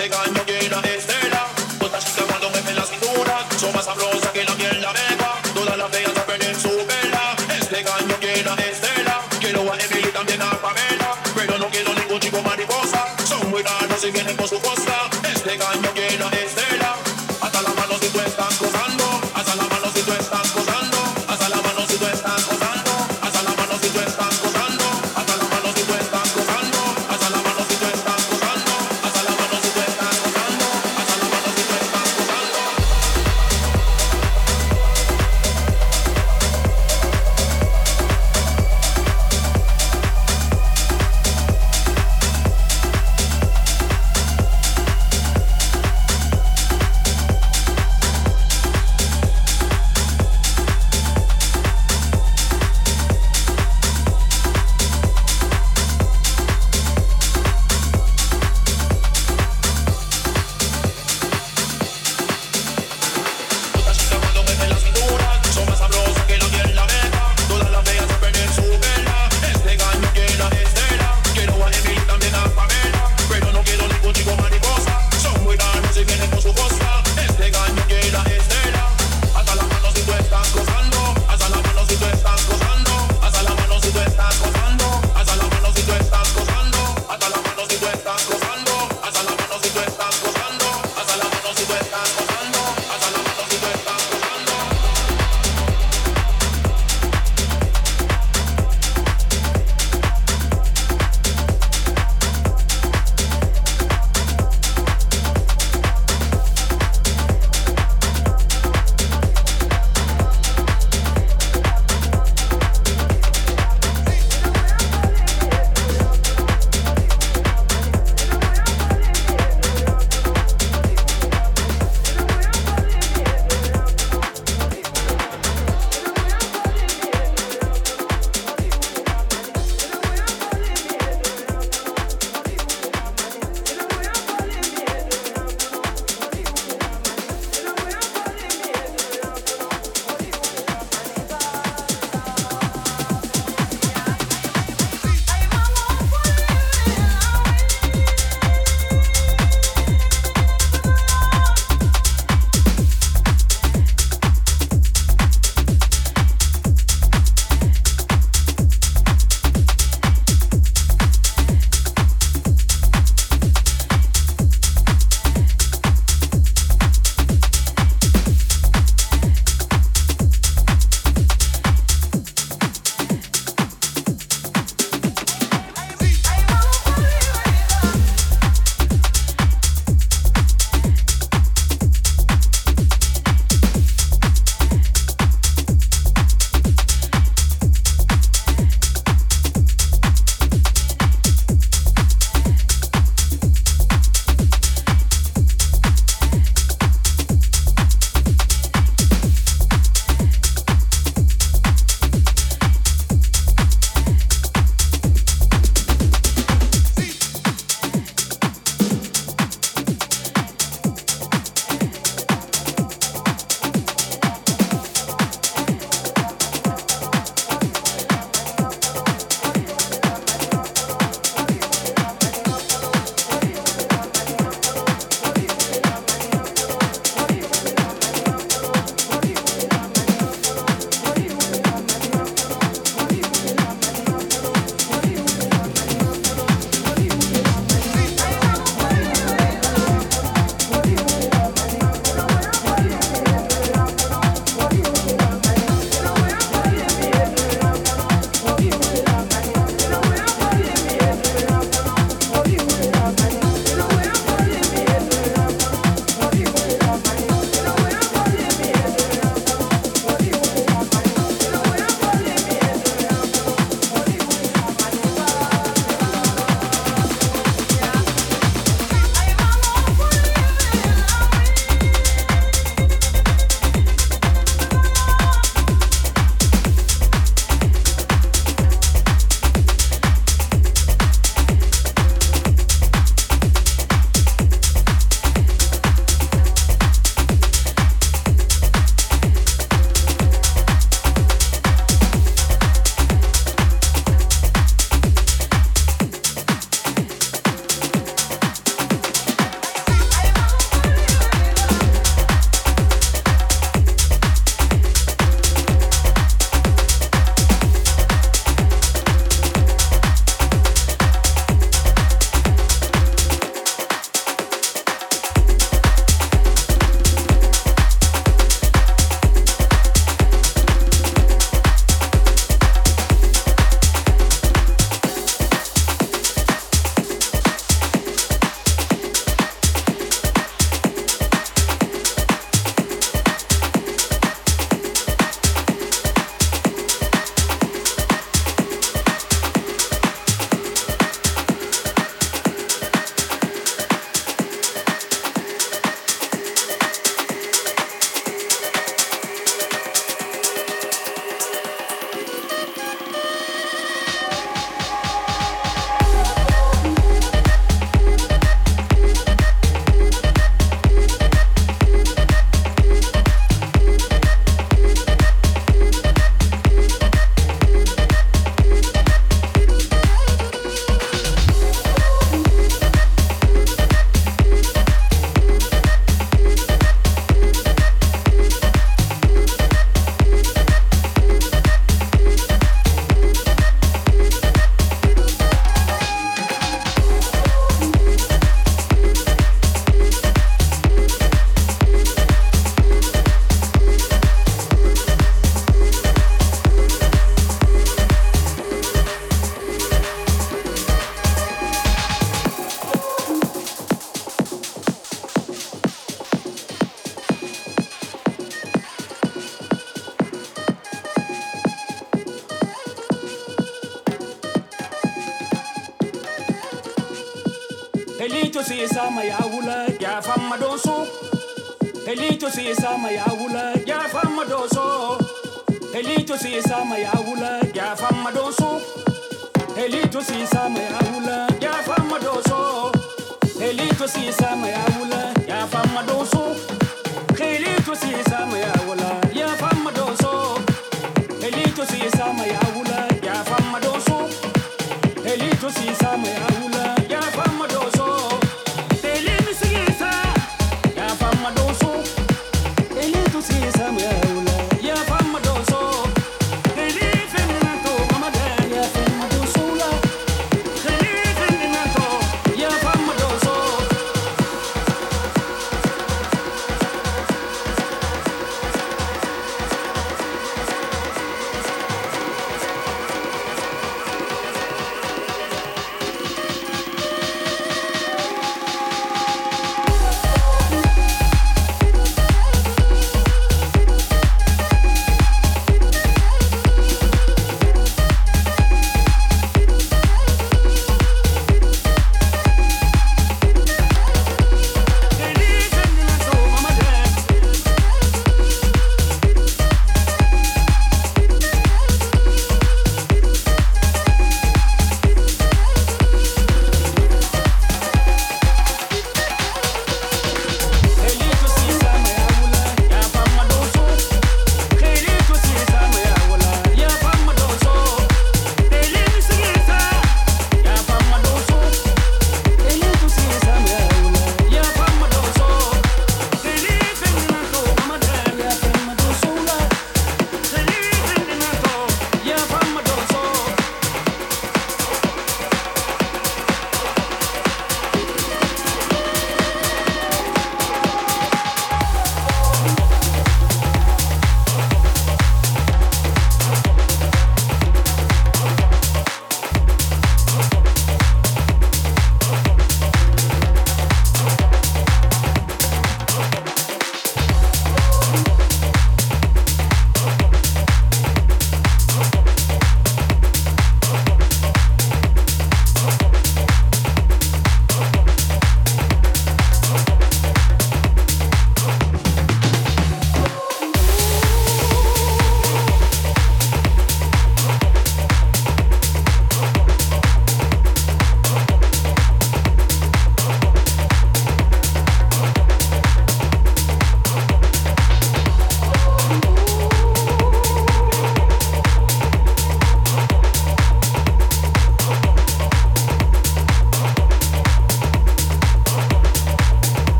Hasta la mano si Elito si sama ya wula ya fama doso. Elito si sama ya wula ya fama doso. Elito si sama ya wula ya fama doso. Elito si sama ya wula ya fama doso. Elito si sama ya wula ya fama doso. Elito si sama ya wula ya fama doso. Elito si sama ya wula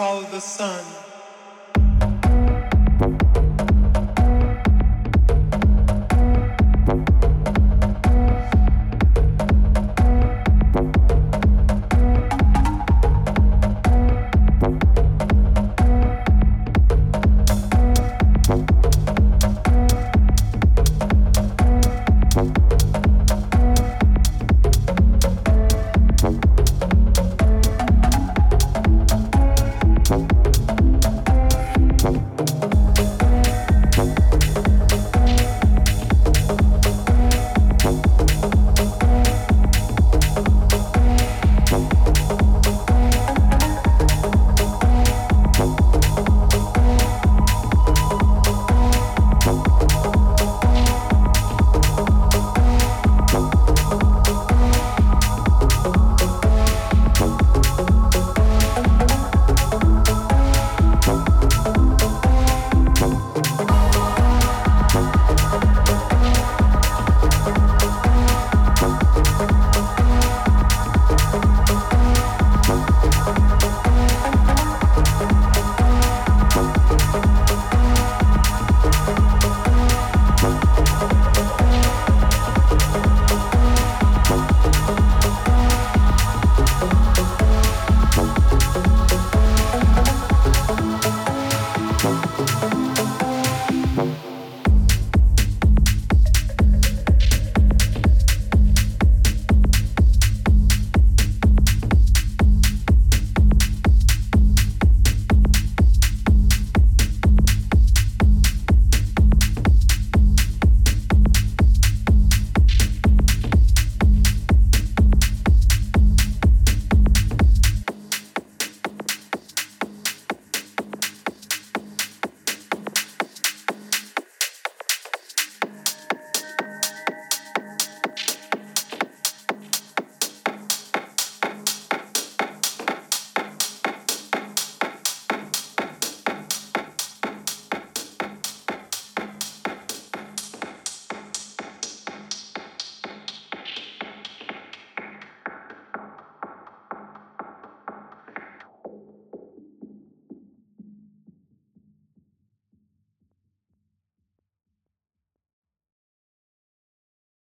follow the sun.